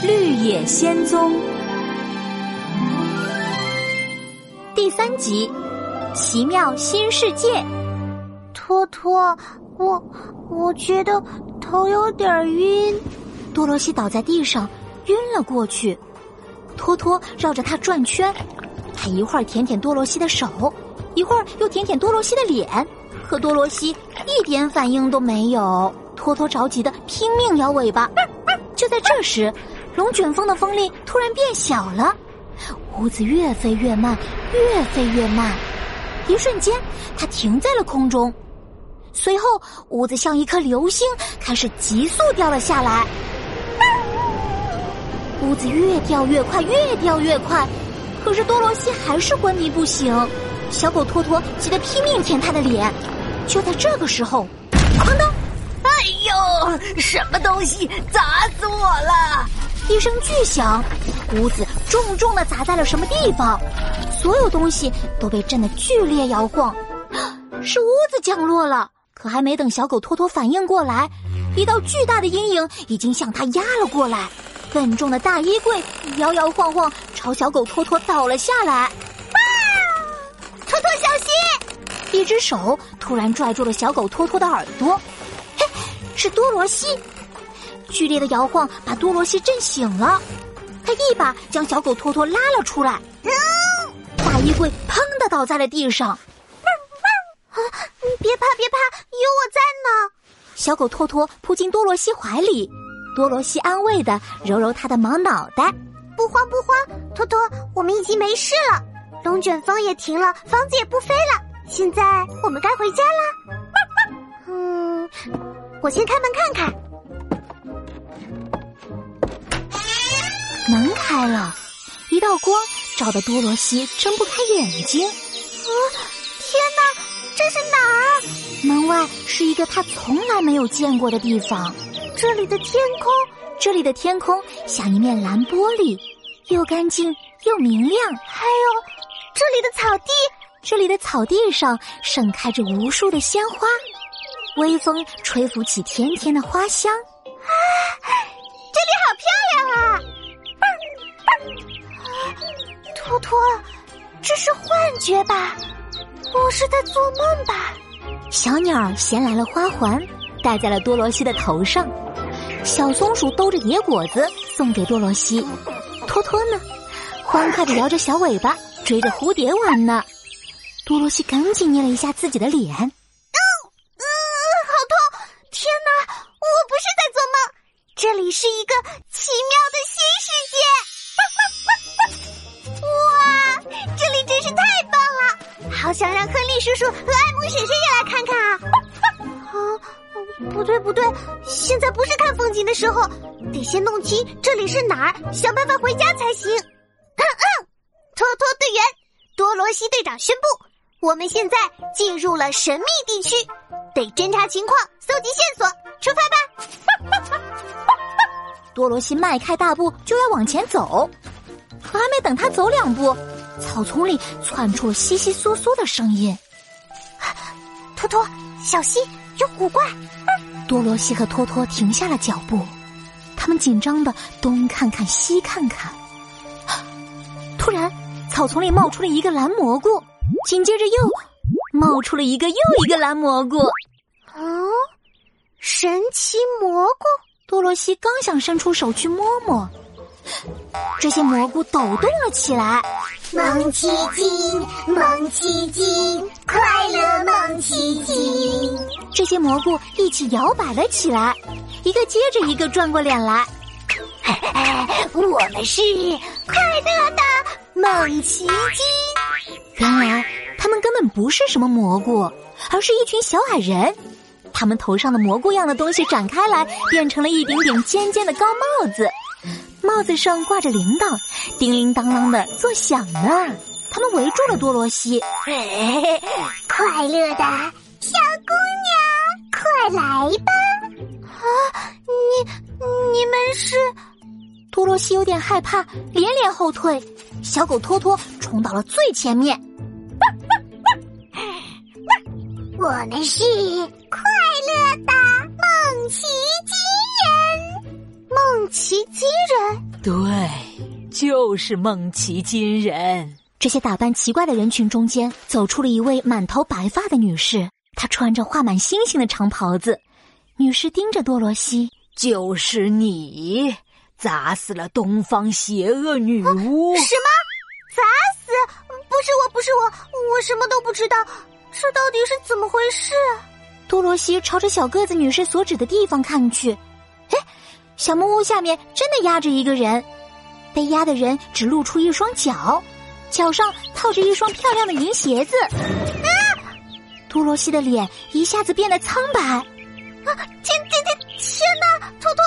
绿野仙踪》第三集《奇妙新世界》。托托，我我觉得头有点晕。多罗西倒在地上，晕了过去。托托绕着他转圈，他一会儿舔舔多罗西的手，一会儿又舔舔多罗西的脸，可多罗西一点反应都没有。托托着急的拼命摇尾巴。就在这时，龙卷风的风力突然变小了，屋子越飞越慢，越飞越慢。一瞬间，它停在了空中。随后，屋子像一颗流星，开始急速掉了下来。屋子越掉越快，越掉越快，可是多罗西还是昏迷不醒。小狗托托急得拼命舔他的脸。就在这个时候，哐当！哎呦，什么东西砸死我了！一声巨响，屋子重重的砸在了什么地方，所有东西都被震得剧烈摇晃。是屋子降落了，可还没等小狗托托反应过来，一道巨大的阴影已经向他压了过来。笨重的大衣柜摇摇晃晃，朝小狗托托倒了下来。啊！托托小心！一只手突然拽住了小狗托托的耳朵。嘿，是多罗西！剧烈的摇晃把多罗西震醒了，他一把将小狗托托拉了出来。大衣柜砰的倒在了地上。啊！别怕别怕，有我在呢！小狗托托扑进多罗西怀里。多罗西安慰的揉揉他的毛脑袋，不慌不慌，托托，我们已经没事了，龙卷风也停了，房子也不飞了，现在我们该回家啦。嗯，我先开门看看。了，一道光照得多罗西睁不开眼睛。啊，天哪，这是哪儿？门外是一个他从来没有见过的地方。这里的天空，这里的天空像一面蓝玻璃，又干净又明亮。还有这里的草地，这里的草地上盛开着无数的鲜花，微风吹拂起甜甜的花香。啊，这里好漂亮啊！托托，这是幻觉吧？我是在做梦吧？小鸟衔来了花环，戴在了多罗西的头上。小松鼠兜着野果子送给多罗西，托托呢，欢快的摇着小尾巴追着蝴蝶玩呢。多罗西赶紧捏了一下自己的脸，嗯嗯，好痛！天哪，我不是在做梦，这里是一个奇妙的新世界真是太棒了，好想让亨利叔叔和艾姆婶婶也来看看啊！啊。不对不对，现在不是看风景的时候，得先弄清这里是哪儿，想办法回家才行。嗯嗯，托托队员，多罗西队长宣布，我们现在进入了神秘地区，得侦查情况，搜集线索，出发吧！多罗西迈开大步就要往前走，可还没等他走两步，草丛里窜出了窸窸窣窣的声音。托托，小心，有古怪！多罗西和托托停下了脚步，他们紧张的东看看西看看。突然，草丛里冒出了一个蓝蘑菇，紧接着又冒出了一个又一个蓝蘑菇。哦，神奇蘑菇！多罗西刚想伸出手去摸摸，这些蘑菇抖动了起来。梦奇境，梦奇境，快乐梦奇境。这些蘑菇一起摇摆了起来，一个接着一个转过脸来。我们是快乐的梦奇境。原来他们根本不是什么蘑菇，而是一群小矮人。他们头上的蘑菇样的东西展开来，变成了一顶顶尖尖的高帽子。帽子上挂着铃铛，叮铃当啷的作响呢。他们围住了多罗西，快乐的小姑娘，快来吧！啊，你你们是？多罗西有点害怕，连连后退。小狗托托冲到了最前面，我们是快乐的梦奇迹奇金人？对，就是梦奇金人。这些打扮奇怪的人群中间，走出了一位满头白发的女士。她穿着画满星星的长袍子。女士盯着多罗西：“就是你，砸死了东方邪恶女巫？什么？砸死？不是我，不是我，我什么都不知道。这到底是怎么回事？”多罗西朝着小个子女士所指的地方看去，哎，小木屋下面真的压着一个人，被压的人只露出一双脚。脚上套着一双漂亮的银鞋子，啊！多罗西的脸一下子变得苍白。啊！天天天天哪！托托，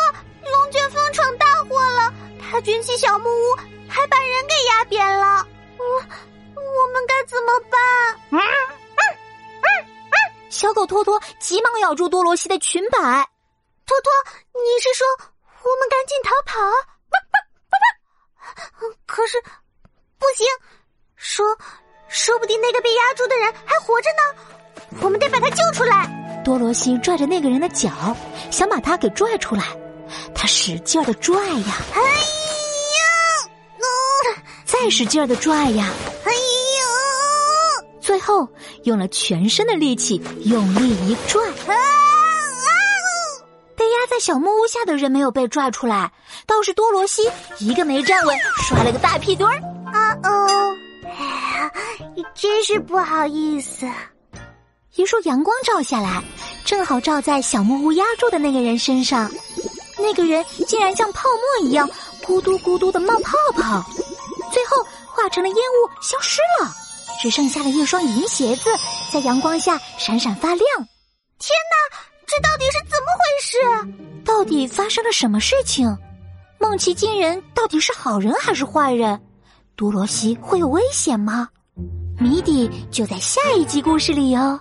龙卷风闯大祸了，它卷起小木屋，还把人给压扁了。我我们该怎么办？嗯嗯嗯嗯！小狗托托急忙咬住多罗西的裙摆。托托，你是说我们赶紧逃跑？可是。不行，说，说不定那个被压住的人还活着呢，我们得把他救出来。多罗西拽着那个人的脚，想把他给拽出来，他使劲的拽呀，哎呀，嗯，再使劲的拽呀，哎呀，最后用了全身的力气用力一拽！小木屋下的人没有被拽出来，倒是多罗西一个没站稳，摔了个大屁墩儿。啊哦，哎呀，真是不好意思。一束阳光照下来，正好照在小木屋压住的那个人身上。那个人竟然像泡沫一样咕嘟咕嘟的冒泡泡，最后化成了烟雾消失了，只剩下了一双银鞋子在阳光下闪闪发亮。天哪？到底发生了什么事情？梦奇金人到底是好人还是坏人？多罗西会有危险吗？谜底就在下一集故事里哦。